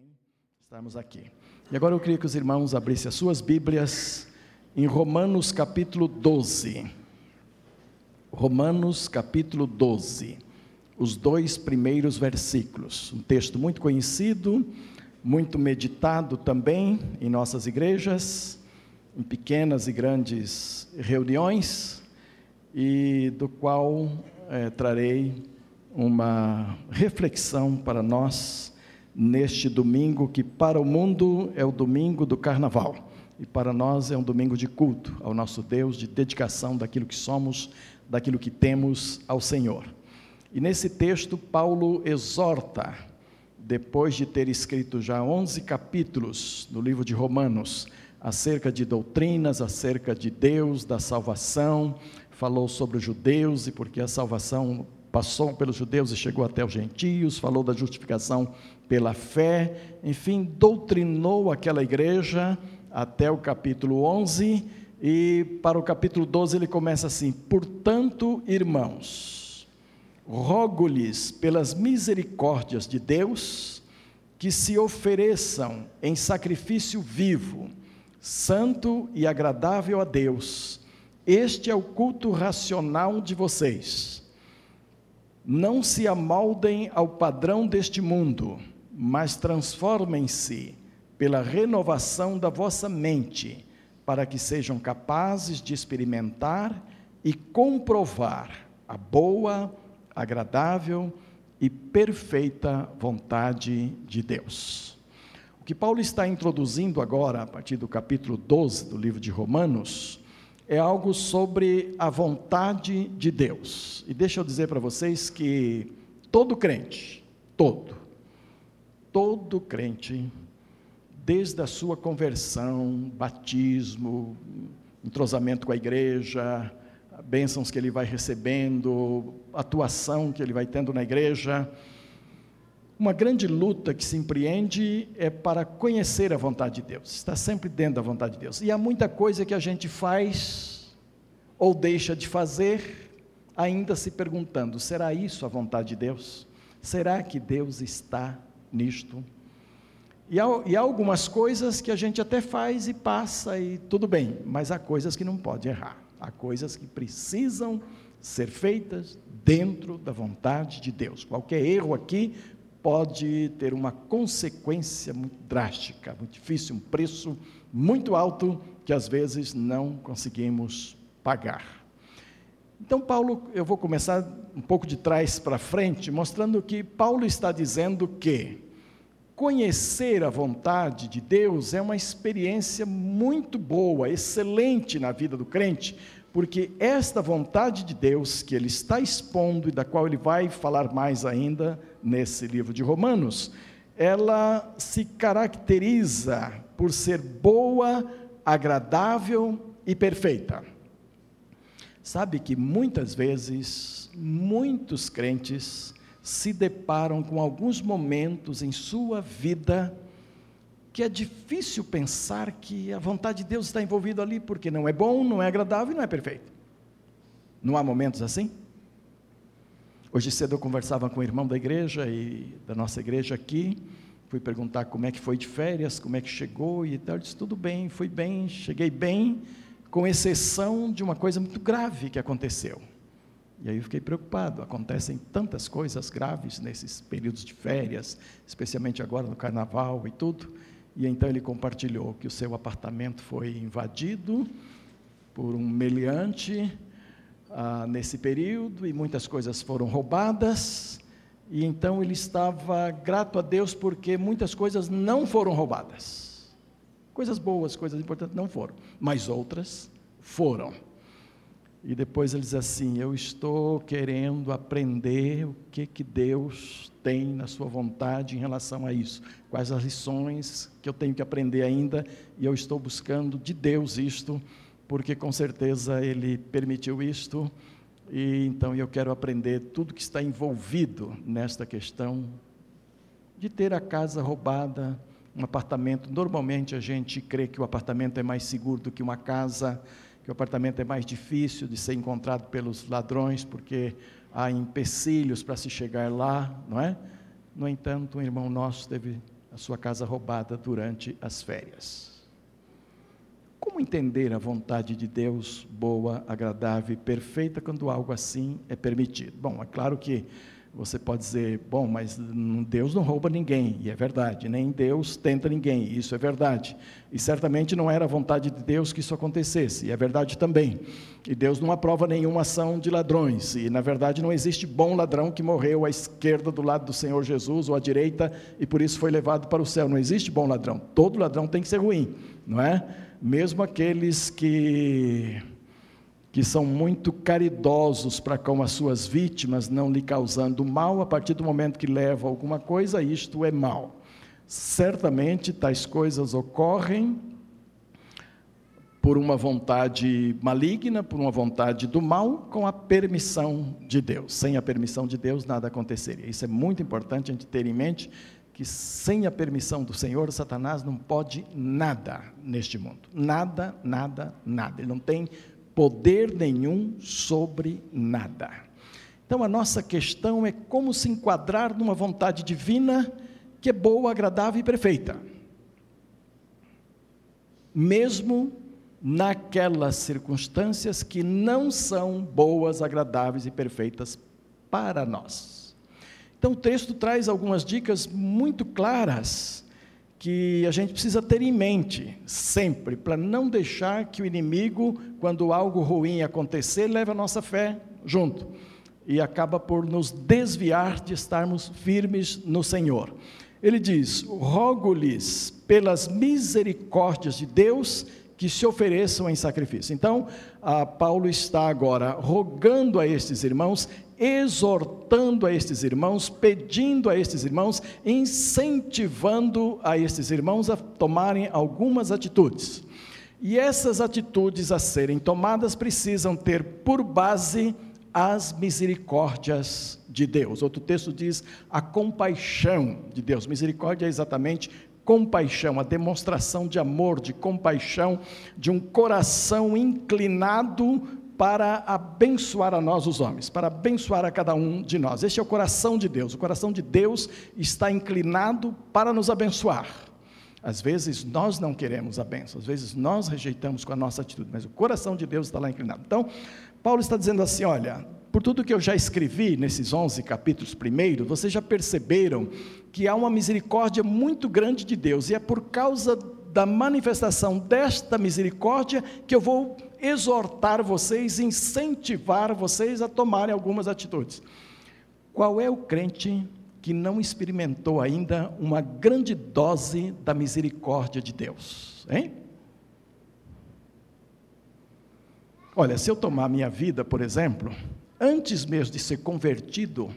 bem estarmos aqui. E agora eu queria que os irmãos abrissem as suas Bíblias em Romanos capítulo 12. Romanos capítulo 12. Os dois primeiros versículos. Um texto muito conhecido, muito meditado também em nossas igrejas, em pequenas e grandes reuniões, e do qual é, trarei uma reflexão para nós neste domingo, que para o mundo é o domingo do carnaval, e para nós é um domingo de culto ao nosso Deus, de dedicação daquilo que somos, daquilo que temos ao Senhor. E nesse texto, Paulo exorta, depois de ter escrito já 11 capítulos no livro de Romanos, acerca de doutrinas, acerca de Deus, da salvação, falou sobre os judeus e porque a salvação passou pelos judeus e chegou até os gentios, falou da justificação pela fé, enfim, doutrinou aquela igreja até o capítulo 11, e para o capítulo 12 ele começa assim: Portanto, irmãos, rogo-lhes pelas misericórdias de Deus que se ofereçam em sacrifício vivo, santo e agradável a Deus. Este é o culto racional de vocês não se amoldem ao padrão deste mundo, mas transformem-se pela renovação da vossa mente, para que sejam capazes de experimentar e comprovar a boa, agradável e perfeita vontade de Deus. O que Paulo está introduzindo agora, a partir do capítulo 12 do livro de Romanos, é algo sobre a vontade de Deus. E deixa eu dizer para vocês que todo crente, todo, todo crente, desde a sua conversão, batismo, entrosamento com a igreja, bênçãos que ele vai recebendo, atuação que ele vai tendo na igreja, uma grande luta que se empreende é para conhecer a vontade de Deus, está sempre dentro da vontade de Deus. E há muita coisa que a gente faz ou deixa de fazer, ainda se perguntando: será isso a vontade de Deus? Será que Deus está nisto? E há, e há algumas coisas que a gente até faz e passa e tudo bem, mas há coisas que não pode errar, há coisas que precisam ser feitas dentro da vontade de Deus. Qualquer erro aqui pode ter uma consequência muito drástica, muito difícil, um preço muito alto que às vezes não conseguimos pagar. Então, Paulo, eu vou começar um pouco de trás para frente, mostrando que Paulo está dizendo que conhecer a vontade de Deus é uma experiência muito boa, excelente na vida do crente, porque esta vontade de Deus que ele está expondo e da qual ele vai falar mais ainda nesse livro de Romanos, ela se caracteriza por ser boa, agradável e perfeita. Sabe que muitas vezes, muitos crentes se deparam com alguns momentos em sua vida que é difícil pensar que a vontade de Deus está envolvida ali, porque não é bom, não é agradável e não é perfeito. Não há momentos assim? Hoje cedo eu conversava com o irmão da igreja e da nossa igreja aqui, fui perguntar como é que foi de férias, como é que chegou e tal, ele disse tudo bem, fui bem, cheguei bem, com exceção de uma coisa muito grave que aconteceu. E aí eu fiquei preocupado, acontecem tantas coisas graves nesses períodos de férias, especialmente agora no carnaval e tudo. E então ele compartilhou que o seu apartamento foi invadido por um meliante ah, nesse período e muitas coisas foram roubadas. E então ele estava grato a Deus porque muitas coisas não foram roubadas. Coisas boas, coisas importantes não foram, mas outras foram. E depois ele diz assim: Eu estou querendo aprender o que, que Deus tem na sua vontade em relação a isso. Quais as lições que eu tenho que aprender ainda, e eu estou buscando de Deus isto, porque com certeza Ele permitiu isto, e então eu quero aprender tudo que está envolvido nesta questão de ter a casa roubada, um apartamento. Normalmente a gente crê que o apartamento é mais seguro do que uma casa que o apartamento é mais difícil de ser encontrado pelos ladrões, porque há empecilhos para se chegar lá, não é? No entanto, um irmão nosso teve a sua casa roubada durante as férias. Como entender a vontade de Deus boa, agradável e perfeita quando algo assim é permitido? Bom, é claro que você pode dizer, bom, mas Deus não rouba ninguém, e é verdade, nem Deus tenta ninguém, isso é verdade. E certamente não era a vontade de Deus que isso acontecesse, e é verdade também. E Deus não aprova nenhuma ação de ladrões, e na verdade não existe bom ladrão que morreu à esquerda do lado do Senhor Jesus ou à direita e por isso foi levado para o céu. Não existe bom ladrão, todo ladrão tem que ser ruim, não é? Mesmo aqueles que que são muito caridosos para com as suas vítimas, não lhe causando mal, a partir do momento que leva alguma coisa, isto é mal. Certamente tais coisas ocorrem por uma vontade maligna, por uma vontade do mal, com a permissão de Deus. Sem a permissão de Deus, nada aconteceria. Isso é muito importante a gente ter em mente que sem a permissão do Senhor, Satanás não pode nada neste mundo. Nada, nada, nada. Ele não tem poder nenhum sobre nada. Então a nossa questão é como se enquadrar numa vontade divina que é boa, agradável e perfeita. Mesmo naquelas circunstâncias que não são boas, agradáveis e perfeitas para nós. Então o texto traz algumas dicas muito claras que a gente precisa ter em mente sempre, para não deixar que o inimigo, quando algo ruim acontecer, leve a nossa fé junto e acaba por nos desviar de estarmos firmes no Senhor. Ele diz: Rogo-lhes pelas misericórdias de Deus que se ofereçam em sacrifício. Então, Paulo está agora rogando a estes irmãos, exortando a estes irmãos, pedindo a estes irmãos, incentivando a estes irmãos a tomarem algumas atitudes. E essas atitudes a serem tomadas precisam ter por base as misericórdias de Deus. Outro texto diz a compaixão de Deus. Misericórdia é exatamente compaixão, a demonstração de amor, de compaixão, de um coração inclinado para abençoar a nós, os homens, para abençoar a cada um de nós. Este é o coração de Deus. O coração de Deus está inclinado para nos abençoar. Às vezes nós não queremos a benção, às vezes nós rejeitamos com a nossa atitude, mas o coração de Deus está lá inclinado. Então, Paulo está dizendo assim: olha, por tudo que eu já escrevi nesses 11 capítulos primeiros, vocês já perceberam que há uma misericórdia muito grande de Deus, e é por causa da manifestação desta misericórdia que eu vou exortar vocês, incentivar vocês a tomarem algumas atitudes. Qual é o crente que não experimentou ainda uma grande dose da misericórdia de Deus? Hein? Olha, se eu tomar minha vida, por exemplo, antes mesmo de ser convertido,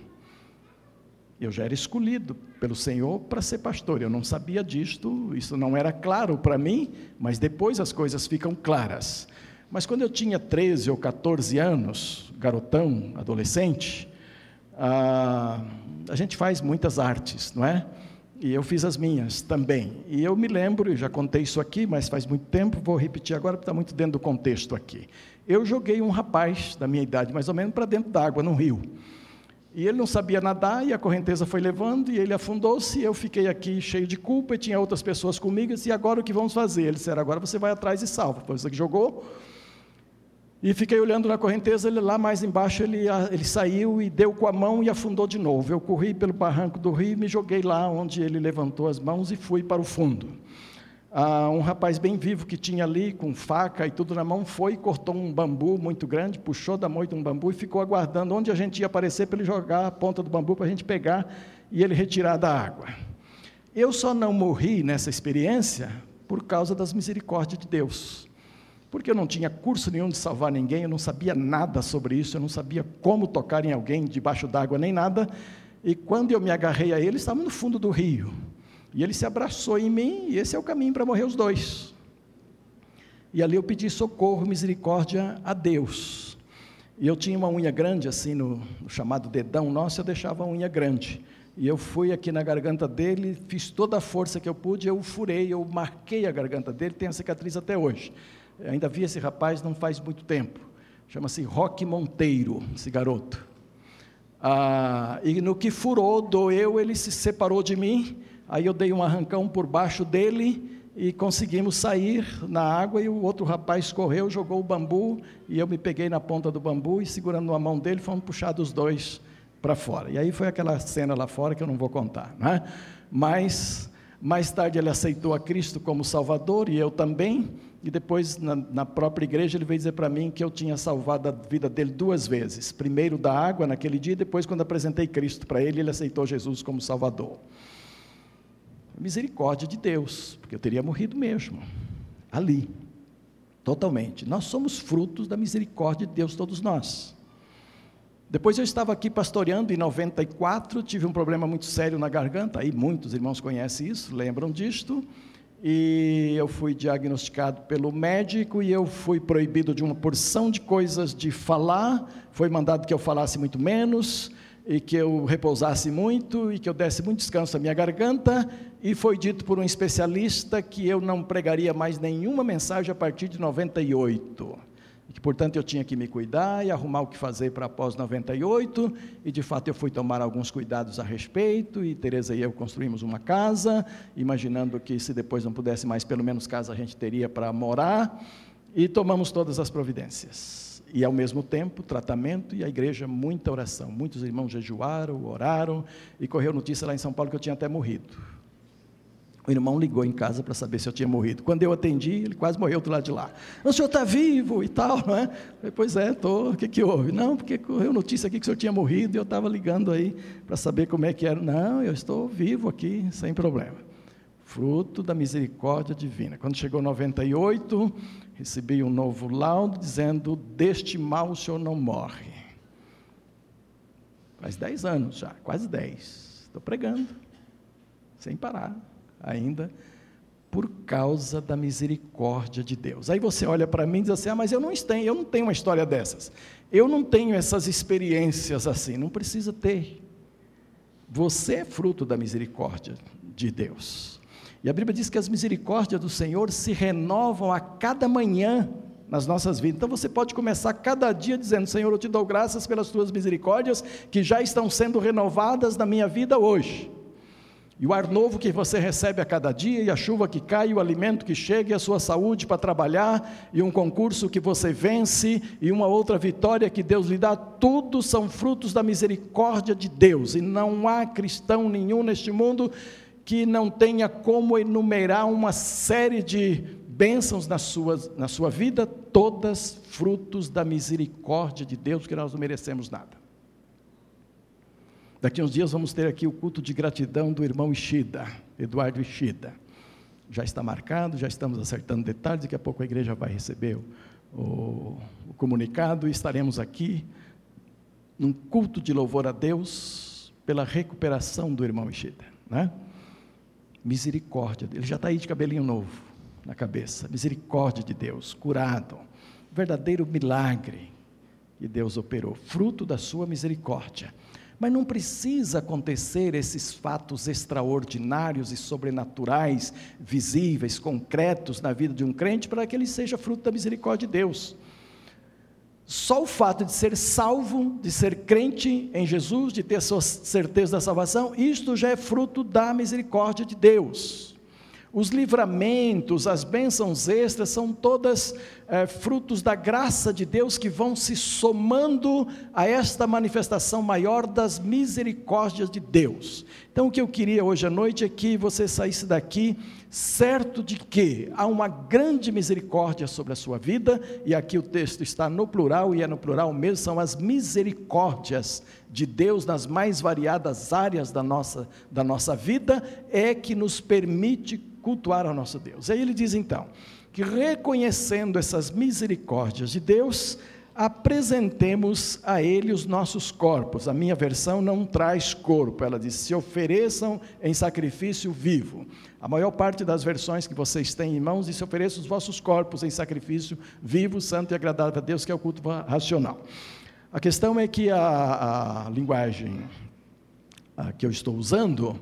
eu já era escolhido pelo Senhor para ser pastor. Eu não sabia disto, isso não era claro para mim, mas depois as coisas ficam claras. Mas quando eu tinha 13 ou 14 anos, garotão, adolescente, a, a gente faz muitas artes, não é? E eu fiz as minhas também. E eu me lembro, eu já contei isso aqui, mas faz muito tempo, vou repetir agora porque está muito dentro do contexto aqui. Eu joguei um rapaz da minha idade, mais ou menos, para dentro d'água, no rio. E ele não sabia nadar, e a correnteza foi levando, e ele afundou-se, e eu fiquei aqui cheio de culpa, e tinha outras pessoas comigo, e disse, e agora o que vamos fazer? Ele disse, agora você vai atrás e salva. Foi você que jogou. E fiquei olhando na correnteza, ele lá mais embaixo, ele, ele saiu e deu com a mão e afundou de novo. Eu corri pelo barranco do rio e me joguei lá onde ele levantou as mãos e fui para o fundo. Ah, um rapaz bem vivo que tinha ali, com faca e tudo na mão, foi, cortou um bambu muito grande, puxou da moita um bambu e ficou aguardando onde a gente ia aparecer para ele jogar a ponta do bambu para a gente pegar e ele retirar da água. Eu só não morri nessa experiência por causa das misericórdias de Deus. Porque eu não tinha curso nenhum de salvar ninguém, eu não sabia nada sobre isso, eu não sabia como tocar em alguém debaixo d'água nem nada. E quando eu me agarrei a ele, estava no fundo do rio. E ele se abraçou em mim, e esse é o caminho para morrer os dois. E ali eu pedi socorro, misericórdia a Deus. E eu tinha uma unha grande, assim, no, no chamado dedão nosso, eu deixava a unha grande. E eu fui aqui na garganta dele, fiz toda a força que eu pude, eu furei, eu marquei a garganta dele, tem a cicatriz até hoje. Ainda vi esse rapaz não faz muito tempo. Chama-se Roque Monteiro, esse garoto. Ah, e no que furou, doeu, ele se separou de mim, Aí eu dei um arrancão por baixo dele e conseguimos sair na água e o outro rapaz correu, jogou o bambu e eu me peguei na ponta do bambu e segurando a mão dele fomos puxados os dois para fora. E aí foi aquela cena lá fora que eu não vou contar, né? Mas mais tarde ele aceitou a Cristo como Salvador e eu também. E depois, na, na própria igreja, ele veio dizer para mim que eu tinha salvado a vida dele duas vezes. Primeiro da água naquele dia, e depois, quando apresentei Cristo para ele, ele aceitou Jesus como Salvador. Misericórdia de Deus, porque eu teria morrido mesmo, ali, totalmente. Nós somos frutos da misericórdia de Deus, todos nós. Depois eu estava aqui pastoreando em 94, tive um problema muito sério na garganta, aí muitos irmãos conhecem isso, lembram disto e eu fui diagnosticado pelo médico e eu fui proibido de uma porção de coisas de falar, foi mandado que eu falasse muito menos e que eu repousasse muito e que eu desse muito descanso à minha garganta. E foi dito por um especialista que eu não pregaria mais nenhuma mensagem a partir de 98 que, portanto, eu tinha que me cuidar e arrumar o que fazer para após 98, e de fato eu fui tomar alguns cuidados a respeito, e Teresa e eu construímos uma casa, imaginando que se depois não pudesse mais, pelo menos casa a gente teria para morar, e tomamos todas as providências. E ao mesmo tempo, tratamento e a igreja, muita oração. Muitos irmãos jejuaram, oraram, e correu notícia lá em São Paulo que eu tinha até morrido. O irmão ligou em casa para saber se eu tinha morrido. Quando eu atendi, ele quase morreu do lado de lá. O senhor está vivo e tal, não é? Falei, pois é, estou. O que, que houve? Não, porque correu notícia aqui que o senhor tinha morrido e eu estava ligando aí para saber como é que era. Não, eu estou vivo aqui, sem problema. Fruto da misericórdia divina. Quando chegou 98, recebi um novo laudo dizendo: Deste mal o senhor não morre. Faz 10 anos já, quase 10. Estou pregando, sem parar ainda, por causa da misericórdia de Deus. Aí você olha para mim e diz assim: ah, mas eu não tenho, eu não tenho uma história dessas. Eu não tenho essas experiências assim. Não precisa ter. Você é fruto da misericórdia de Deus. E a Bíblia diz que as misericórdias do Senhor se renovam a cada manhã nas nossas vidas. Então você pode começar cada dia dizendo: Senhor, eu te dou graças pelas tuas misericórdias que já estão sendo renovadas na minha vida hoje. E o ar novo que você recebe a cada dia, e a chuva que cai, o alimento que chega, e a sua saúde para trabalhar, e um concurso que você vence, e uma outra vitória que Deus lhe dá, tudo são frutos da misericórdia de Deus. E não há cristão nenhum neste mundo que não tenha como enumerar uma série de bênçãos na sua, na sua vida, todas frutos da misericórdia de Deus, que nós não merecemos nada. Daqui uns dias vamos ter aqui o culto de gratidão do irmão Ishida, Eduardo Ishida. Já está marcado, já estamos acertando detalhes, daqui a pouco a igreja vai receber o, o, o comunicado e estaremos aqui num culto de louvor a Deus pela recuperação do irmão Ishida. Né? Misericórdia, ele já está aí de cabelinho novo na cabeça. Misericórdia de Deus, curado. Verdadeiro milagre que Deus operou, fruto da sua misericórdia. Mas não precisa acontecer esses fatos extraordinários e sobrenaturais, visíveis, concretos na vida de um crente para que ele seja fruto da misericórdia de Deus. Só o fato de ser salvo, de ser crente em Jesus, de ter sua certeza da salvação, isto já é fruto da misericórdia de Deus. Os livramentos, as bênçãos extras são todas é, frutos da graça de Deus que vão se somando a esta manifestação maior das misericórdias de Deus. Então, o que eu queria hoje à noite é que você saísse daqui certo de que há uma grande misericórdia sobre a sua vida, e aqui o texto está no plural, e é no plural mesmo, são as misericórdias de Deus nas mais variadas áreas da nossa, da nossa vida, é que nos permite cultuar ao nosso Deus. Aí ele diz então que reconhecendo essas misericórdias de Deus, apresentemos a Ele os nossos corpos. A minha versão não traz corpo, ela diz: se ofereçam em sacrifício vivo. A maior parte das versões que vocês têm em mãos diz: ofereçam os vossos corpos em sacrifício vivo, santo e agradável a Deus, que é o culto racional. A questão é que a, a linguagem a que eu estou usando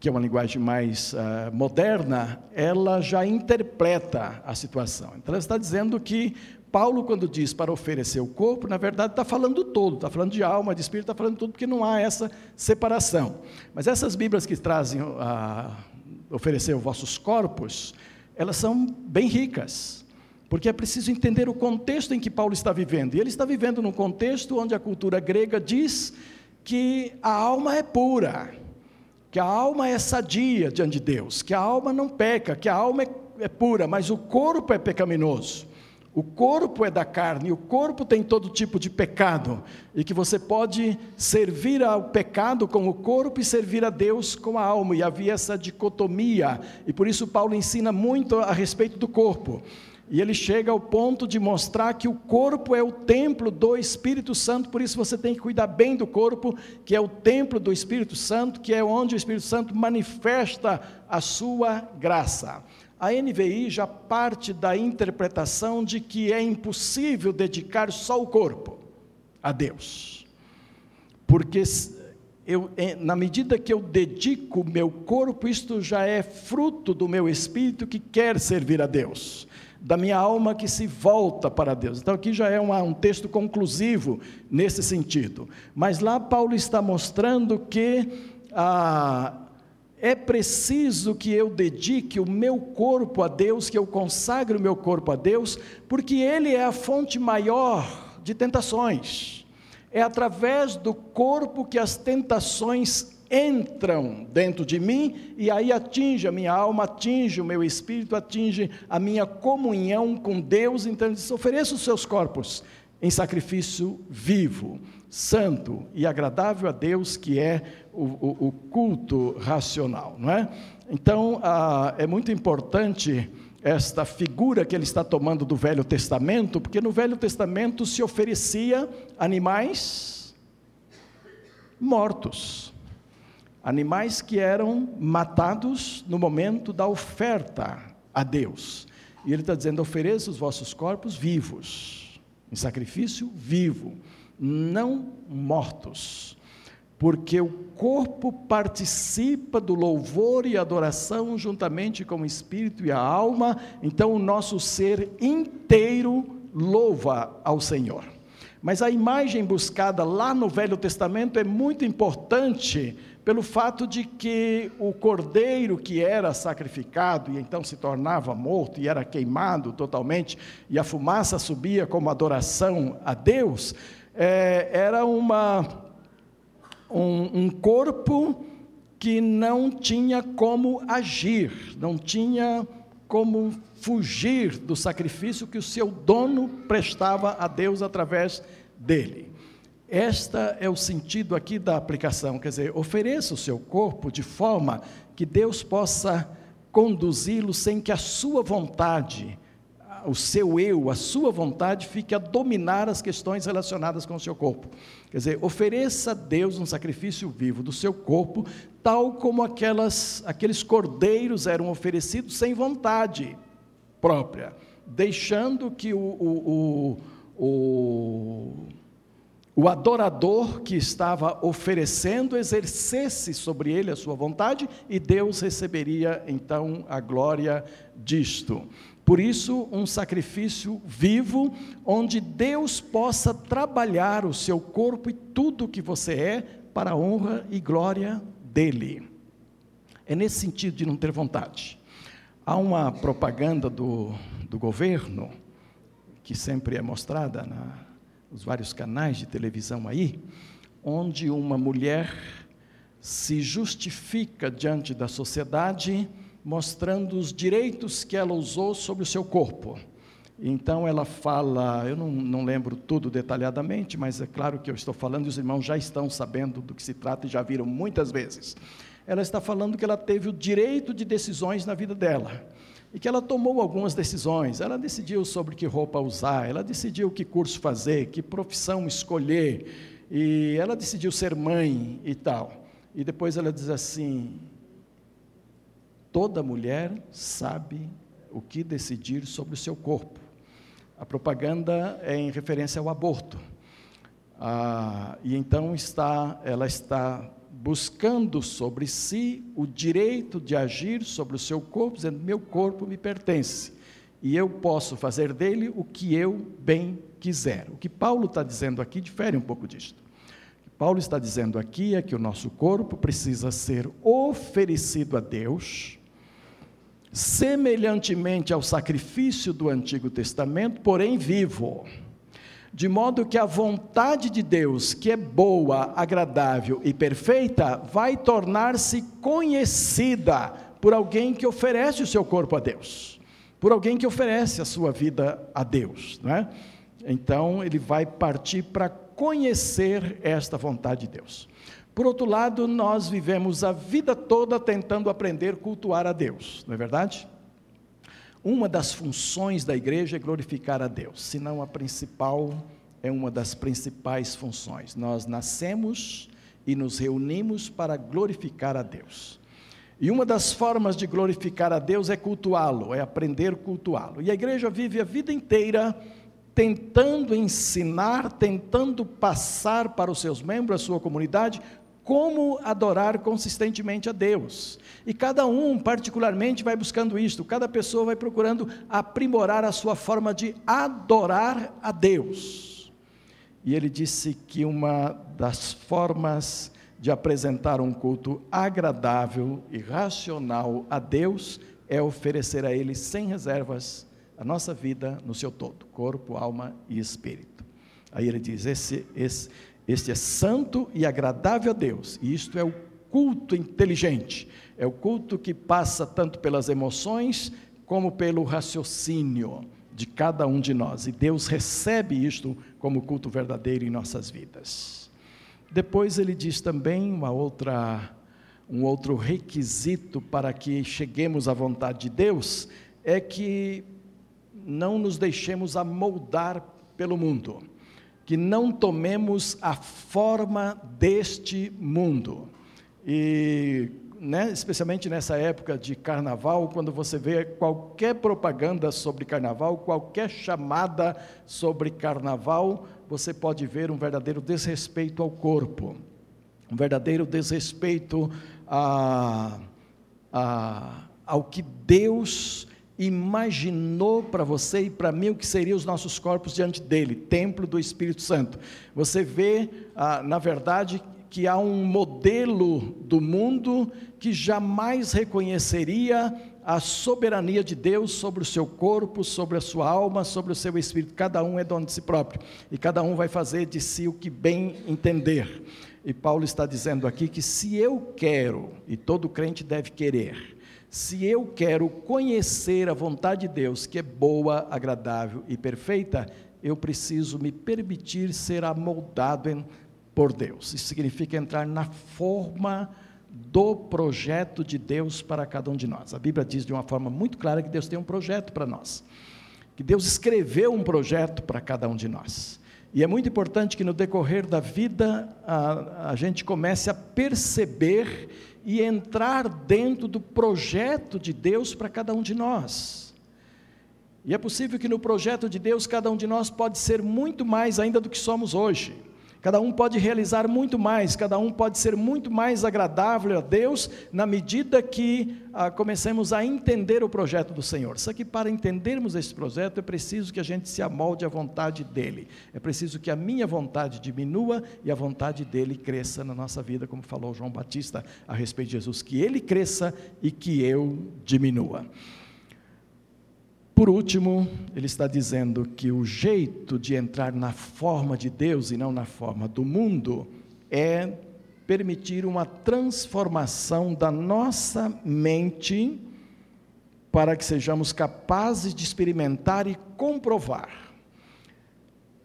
que é uma linguagem mais uh, moderna, ela já interpreta a situação. Então, ela está dizendo que Paulo, quando diz para oferecer o corpo, na verdade está falando todo, está falando de alma, de espírito, está falando tudo, porque não há essa separação. Mas essas Bíblias que trazem a oferecer os vossos corpos, elas são bem ricas, porque é preciso entender o contexto em que Paulo está vivendo. E ele está vivendo num contexto onde a cultura grega diz que a alma é pura, que a alma é sadia diante de Deus, que a alma não peca, que a alma é, é pura, mas o corpo é pecaminoso. O corpo é da carne, o corpo tem todo tipo de pecado, e que você pode servir ao pecado com o corpo e servir a Deus com a alma, e havia essa dicotomia, e por isso Paulo ensina muito a respeito do corpo. E ele chega ao ponto de mostrar que o corpo é o templo do Espírito Santo, por isso você tem que cuidar bem do corpo, que é o templo do Espírito Santo, que é onde o Espírito Santo manifesta a sua graça. A NVI já parte da interpretação de que é impossível dedicar só o corpo a Deus. Porque eu, na medida que eu dedico meu corpo, isto já é fruto do meu espírito que quer servir a Deus, da minha alma que se volta para Deus. Então, aqui já é uma, um texto conclusivo nesse sentido. Mas lá Paulo está mostrando que a, é preciso que eu dedique o meu corpo a Deus, que eu consagre o meu corpo a Deus, porque Ele é a fonte maior de tentações. É através do corpo que as tentações entram dentro de mim e aí atinge a minha alma, atinge o meu espírito, atinge a minha comunhão com Deus. Então, ele diz: ofereça os seus corpos em sacrifício vivo, santo e agradável a Deus, que é o, o, o culto racional, não é? Então, ah, é muito importante esta figura que ele está tomando do Velho Testamento, porque no Velho Testamento se oferecia animais mortos, animais que eram matados no momento da oferta a Deus. E ele está dizendo: ofereça os vossos corpos vivos, em sacrifício vivo, não mortos porque o corpo participa do louvor e adoração juntamente com o espírito e a alma, então o nosso ser inteiro louva ao Senhor. Mas a imagem buscada lá no Velho Testamento é muito importante pelo fato de que o cordeiro que era sacrificado e então se tornava morto e era queimado totalmente, e a fumaça subia como adoração a Deus, é, era uma um, um corpo que não tinha como agir, não tinha como fugir do sacrifício que o seu dono prestava a Deus através dele. Esta é o sentido aqui da aplicação, quer dizer, ofereça o seu corpo de forma que Deus possa conduzi-lo sem que a sua vontade o seu eu, a sua vontade, fique a dominar as questões relacionadas com o seu corpo. Quer dizer, ofereça a Deus um sacrifício vivo do seu corpo, tal como aquelas, aqueles cordeiros eram oferecidos sem vontade própria, deixando que o, o, o, o, o adorador que estava oferecendo exercesse sobre ele a sua vontade e Deus receberia então a glória disto. Por isso, um sacrifício vivo, onde Deus possa trabalhar o seu corpo e tudo o que você é para a honra e glória dele. É nesse sentido de não ter vontade. Há uma propaganda do, do governo, que sempre é mostrada na, nos vários canais de televisão aí, onde uma mulher se justifica diante da sociedade mostrando os direitos que ela usou sobre o seu corpo. Então ela fala, eu não, não, lembro tudo detalhadamente, mas é claro que eu estou falando e os irmãos já estão sabendo do que se trata e já viram muitas vezes. Ela está falando que ela teve o direito de decisões na vida dela e que ela tomou algumas decisões. Ela decidiu sobre que roupa usar, ela decidiu que curso fazer, que profissão escolher, e ela decidiu ser mãe e tal. E depois ela diz assim: Toda mulher sabe o que decidir sobre o seu corpo. A propaganda é em referência ao aborto. Ah, e então está, ela está buscando sobre si o direito de agir sobre o seu corpo, dizendo: meu corpo me pertence. e eu posso fazer dele o que eu bem quiser. O que Paulo está dizendo aqui difere um pouco disto. O que Paulo está dizendo aqui é que o nosso corpo precisa ser oferecido a Deus, semelhantemente ao sacrifício do Antigo Testamento, porém vivo. De modo que a vontade de Deus, que é boa, agradável e perfeita, vai tornar-se conhecida por alguém que oferece o seu corpo a Deus, por alguém que oferece a sua vida a Deus, não é? Então ele vai partir para conhecer esta vontade de Deus. Por outro lado, nós vivemos a vida toda tentando aprender a cultuar a Deus, não é verdade? Uma das funções da igreja é glorificar a Deus, se não a principal, é uma das principais funções. Nós nascemos e nos reunimos para glorificar a Deus. E uma das formas de glorificar a Deus é cultuá-lo, é aprender a cultuá-lo. E a igreja vive a vida inteira tentando ensinar, tentando passar para os seus membros, a sua comunidade, como adorar consistentemente a Deus. E cada um, particularmente, vai buscando isto, cada pessoa vai procurando aprimorar a sua forma de adorar a Deus. E ele disse que uma das formas de apresentar um culto agradável e racional a Deus é oferecer a Ele sem reservas a nossa vida no seu todo, corpo, alma e espírito. Aí ele diz: esse, esse, este é santo e agradável a Deus, e isto é o culto inteligente, é o culto que passa tanto pelas emoções como pelo raciocínio de cada um de nós, e Deus recebe isto como culto verdadeiro em nossas vidas. Depois ele diz também uma outra um outro requisito para que cheguemos à vontade de Deus é que não nos deixemos amoldar pelo mundo que não tomemos a forma deste mundo. E né, especialmente nessa época de carnaval, quando você vê qualquer propaganda sobre carnaval, qualquer chamada sobre carnaval, você pode ver um verdadeiro desrespeito ao corpo, um verdadeiro desrespeito a, a, ao que Deus imaginou para você e para mim o que seriam os nossos corpos diante dele, templo do Espírito Santo. Você vê, ah, na verdade, que há um modelo do mundo que jamais reconheceria a soberania de Deus sobre o seu corpo, sobre a sua alma, sobre o seu espírito. Cada um é dono de si próprio e cada um vai fazer de si o que bem entender. E Paulo está dizendo aqui que se eu quero, e todo crente deve querer, se eu quero conhecer a vontade de Deus, que é boa, agradável e perfeita, eu preciso me permitir ser amoldado por Deus. Isso significa entrar na forma do projeto de Deus para cada um de nós. A Bíblia diz de uma forma muito clara que Deus tem um projeto para nós. Que Deus escreveu um projeto para cada um de nós. E é muito importante que no decorrer da vida a, a gente comece a perceber e entrar dentro do projeto de Deus para cada um de nós. E é possível que no projeto de Deus cada um de nós pode ser muito mais ainda do que somos hoje. Cada um pode realizar muito mais, cada um pode ser muito mais agradável a Deus na medida que ah, comecemos a entender o projeto do Senhor. Só que para entendermos esse projeto é preciso que a gente se amolde à vontade dEle. É preciso que a minha vontade diminua e a vontade dEle cresça na nossa vida, como falou João Batista a respeito de Jesus, que Ele cresça e que eu diminua. Por último, ele está dizendo que o jeito de entrar na forma de Deus e não na forma do mundo é permitir uma transformação da nossa mente para que sejamos capazes de experimentar e comprovar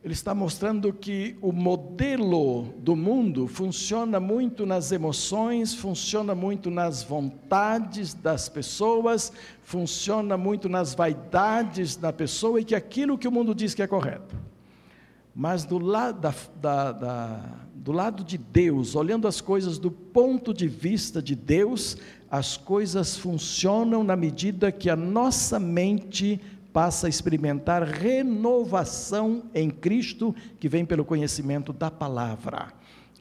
ele está mostrando que o modelo do mundo funciona muito nas emoções, funciona muito nas vontades das pessoas, funciona muito nas vaidades da pessoa e que aquilo que o mundo diz que é correto. Mas do, lado da, da, da, do lado de Deus, olhando as coisas do ponto de vista de Deus, as coisas funcionam na medida que a nossa mente passa a experimentar renovação em Cristo, que vem pelo conhecimento da palavra.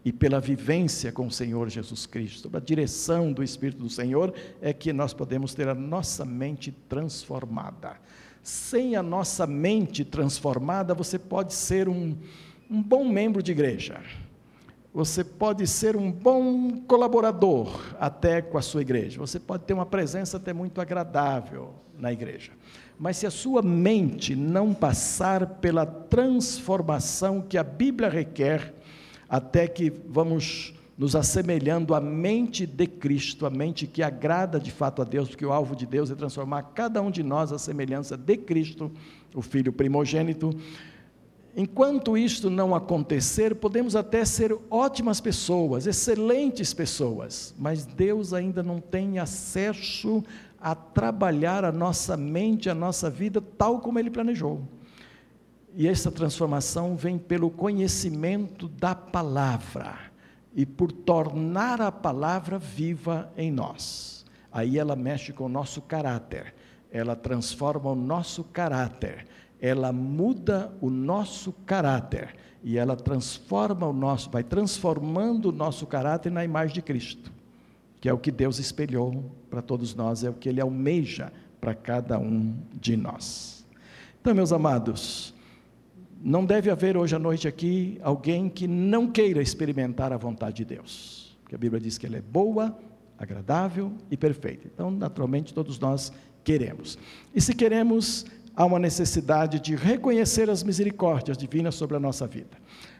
e pela vivência com o Senhor Jesus Cristo, sob a direção do Espírito do Senhor, é que nós podemos ter a nossa mente transformada. Sem a nossa mente transformada, você pode ser um, um bom membro de igreja, você pode ser um bom colaborador até com a sua igreja, você pode ter uma presença até muito agradável na igreja. Mas se a sua mente não passar pela transformação que a Bíblia requer, até que vamos nos assemelhando à mente de Cristo, a mente que agrada de fato a Deus, porque o alvo de Deus é transformar cada um de nós à semelhança de Cristo, o Filho primogênito. Enquanto isto não acontecer, podemos até ser ótimas pessoas, excelentes pessoas, mas Deus ainda não tem acesso a trabalhar a nossa mente, a nossa vida tal como Ele planejou. E essa transformação vem pelo conhecimento da palavra e por tornar a palavra viva em nós. Aí ela mexe com o nosso caráter, ela transforma o nosso caráter, ela muda o nosso caráter e ela transforma o nosso, vai transformando o nosso caráter na imagem de Cristo, que é o que Deus espelhou para todos nós, é o que Ele almeja para cada um de nós. Então, meus amados, não deve haver hoje à noite aqui alguém que não queira experimentar a vontade de Deus, porque a Bíblia diz que ela é boa, agradável e perfeita. Então, naturalmente, todos nós queremos. E se queremos, há uma necessidade de reconhecer as misericórdias divinas sobre a nossa vida.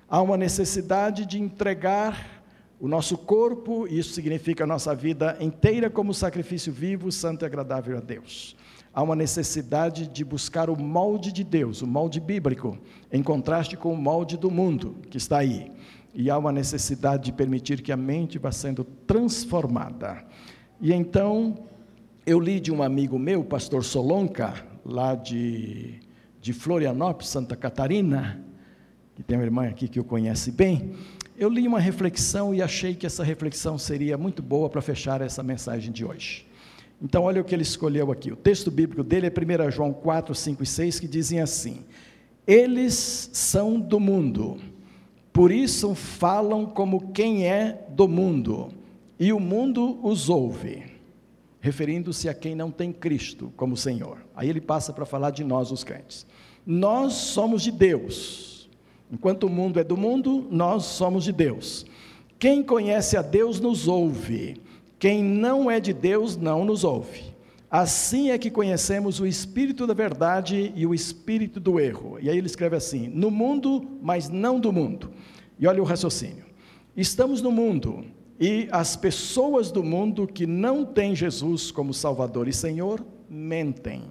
Há uma necessidade de entregar o nosso corpo, isso significa a nossa vida inteira, como sacrifício vivo, santo e agradável a Deus há uma necessidade de buscar o molde de Deus, o molde bíblico, em contraste com o molde do mundo que está aí. E há uma necessidade de permitir que a mente vá sendo transformada. E então, eu li de um amigo meu, pastor Solonca, lá de, de Florianópolis, Santa Catarina, que tem uma irmã aqui que o conhece bem, eu li uma reflexão e achei que essa reflexão seria muito boa para fechar essa mensagem de hoje. Então, olha o que ele escolheu aqui. O texto bíblico dele é 1 João 4, 5 e 6, que dizem assim: Eles são do mundo, por isso falam como quem é do mundo, e o mundo os ouve, referindo-se a quem não tem Cristo como Senhor. Aí ele passa para falar de nós, os crentes. Nós somos de Deus. Enquanto o mundo é do mundo, nós somos de Deus. Quem conhece a Deus nos ouve. Quem não é de Deus não nos ouve. Assim é que conhecemos o espírito da verdade e o espírito do erro. E aí ele escreve assim: no mundo, mas não do mundo. E olha o raciocínio. Estamos no mundo e as pessoas do mundo que não têm Jesus como Salvador e Senhor mentem.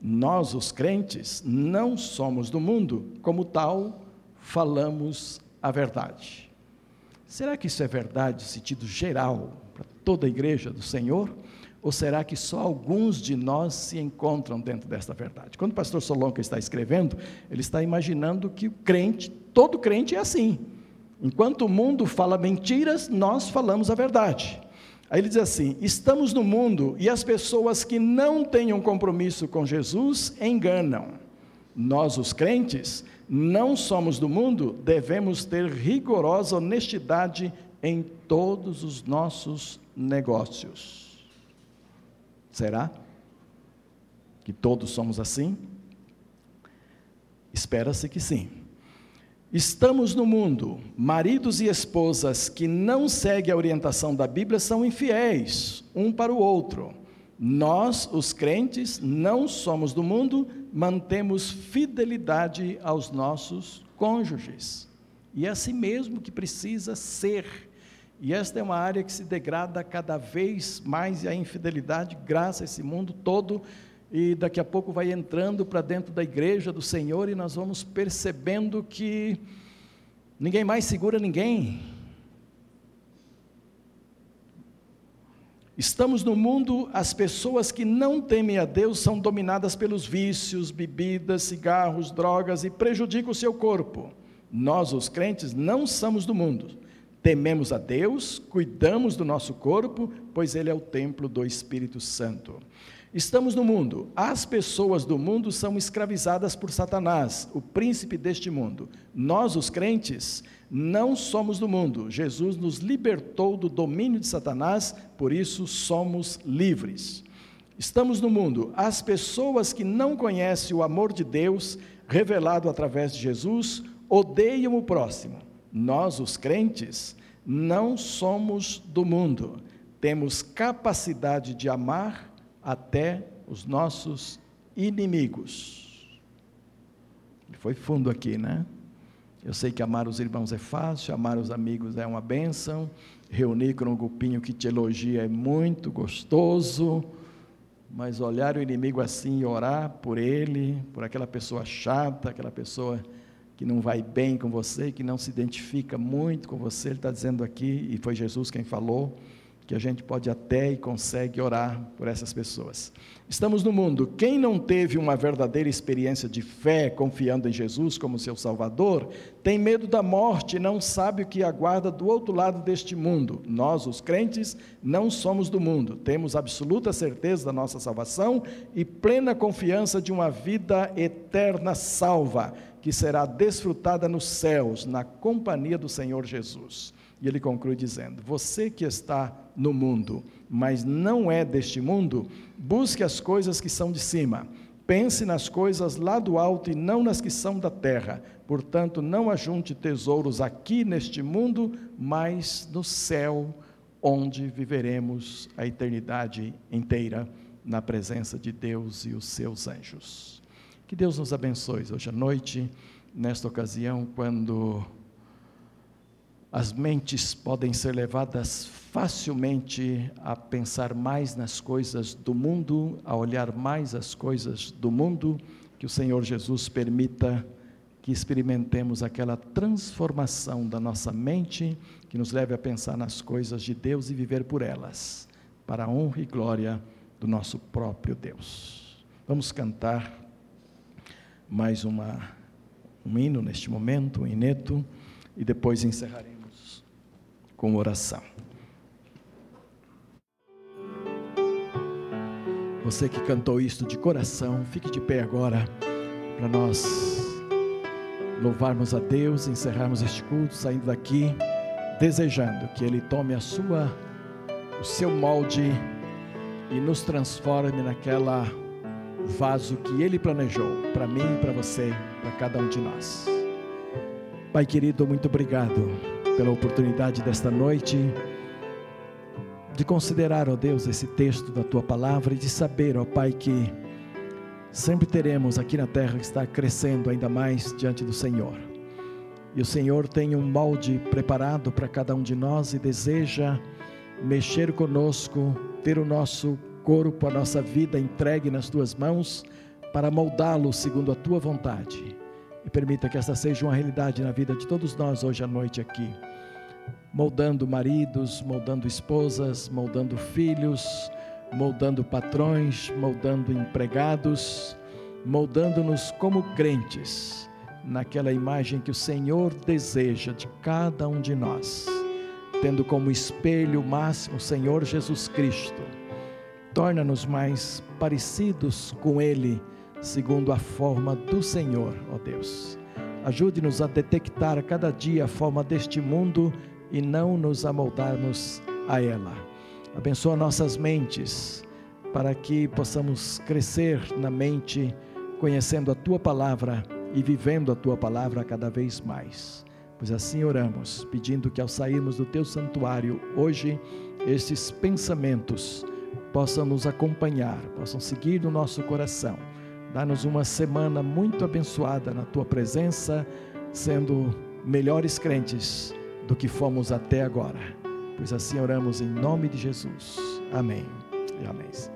Nós, os crentes, não somos do mundo, como tal, falamos a verdade. Será que isso é verdade, no sentido geral, para toda a igreja do Senhor? Ou será que só alguns de nós se encontram dentro desta verdade? Quando o pastor Solonca está escrevendo, ele está imaginando que o crente, todo crente é assim. Enquanto o mundo fala mentiras, nós falamos a verdade. Aí ele diz assim: estamos no mundo e as pessoas que não têm um compromisso com Jesus enganam. Nós, os crentes, não somos do mundo, devemos ter rigorosa honestidade em todos os nossos negócios. Será que todos somos assim? Espera-se que sim. Estamos no mundo, maridos e esposas que não seguem a orientação da Bíblia são infiéis um para o outro. Nós, os crentes, não somos do mundo, mantemos fidelidade aos nossos cônjuges. E é assim mesmo que precisa ser. E esta é uma área que se degrada cada vez mais e a infidelidade graça a esse mundo todo e daqui a pouco vai entrando para dentro da igreja do Senhor e nós vamos percebendo que ninguém mais segura ninguém. Estamos no mundo, as pessoas que não temem a Deus são dominadas pelos vícios, bebidas, cigarros, drogas e prejudicam o seu corpo. Nós, os crentes, não somos do mundo tememos a Deus, cuidamos do nosso corpo, pois ele é o templo do Espírito Santo. Estamos no mundo. As pessoas do mundo são escravizadas por Satanás, o príncipe deste mundo. Nós, os crentes, não somos do mundo. Jesus nos libertou do domínio de Satanás, por isso somos livres. Estamos no mundo. As pessoas que não conhecem o amor de Deus revelado através de Jesus odeiam o próximo. Nós, os crentes, não somos do mundo. Temos capacidade de amar até os nossos inimigos. Foi fundo aqui, né? Eu sei que amar os irmãos é fácil, amar os amigos é uma bênção, reunir com um grupinho que te elogia é muito gostoso, mas olhar o inimigo assim e orar por ele, por aquela pessoa chata, aquela pessoa que não vai bem com você, que não se identifica muito com você, ele está dizendo aqui, e foi Jesus quem falou, que a gente pode até e consegue orar por essas pessoas. Estamos no mundo. Quem não teve uma verdadeira experiência de fé, confiando em Jesus como seu Salvador, tem medo da morte, não sabe o que aguarda do outro lado deste mundo. Nós, os crentes, não somos do mundo. Temos absoluta certeza da nossa salvação e plena confiança de uma vida eterna salva que será desfrutada nos céus, na companhia do Senhor Jesus. E ele conclui dizendo: Você que está no mundo, mas não é deste mundo, busque as coisas que são de cima. Pense nas coisas lá do alto e não nas que são da terra. Portanto, não ajunte tesouros aqui neste mundo, mas no céu, onde viveremos a eternidade inteira na presença de Deus e os seus anjos. Que Deus nos abençoe hoje à noite, nesta ocasião, quando as mentes podem ser levadas facilmente a pensar mais nas coisas do mundo, a olhar mais as coisas do mundo, que o Senhor Jesus permita que experimentemos aquela transformação da nossa mente, que nos leve a pensar nas coisas de Deus e viver por elas, para a honra e glória do nosso próprio Deus. Vamos cantar mais uma, um hino neste momento, um ineto, e depois encerraremos com oração. Você que cantou isto de coração, fique de pé agora para nós louvarmos a Deus, encerrarmos este culto, saindo daqui desejando que Ele tome a sua, o seu molde e nos transforme naquela vaso que Ele planejou para mim para você, para cada um de nós. Pai querido, muito obrigado pela oportunidade desta noite de considerar, ó Deus, esse texto da tua palavra e de saber, ó Pai, que sempre teremos aqui na terra que está crescendo ainda mais diante do Senhor. E o Senhor tem um molde preparado para cada um de nós e deseja mexer conosco, ter o nosso corpo, a nossa vida entregue nas tuas mãos para moldá-lo segundo a tua vontade. E permita que esta seja uma realidade na vida de todos nós hoje à noite aqui. Moldando maridos, moldando esposas, moldando filhos, moldando patrões, moldando empregados, moldando-nos como crentes naquela imagem que o Senhor deseja de cada um de nós, tendo como espelho máximo o Senhor Jesus Cristo torna-nos mais parecidos com Ele, segundo a forma do Senhor, ó Deus. Ajude-nos a detectar a cada dia a forma deste mundo e não nos amoldarmos a ela. Abençoa nossas mentes, para que possamos crescer na mente, conhecendo a Tua palavra e vivendo a Tua palavra cada vez mais. Pois assim oramos, pedindo que ao sairmos do Teu santuário hoje, esses pensamentos possam nos acompanhar, possam seguir no nosso coração. Dá-nos uma semana muito abençoada na tua presença, sendo melhores crentes do que fomos até agora. Pois assim oramos em nome de Jesus. Amém e amém.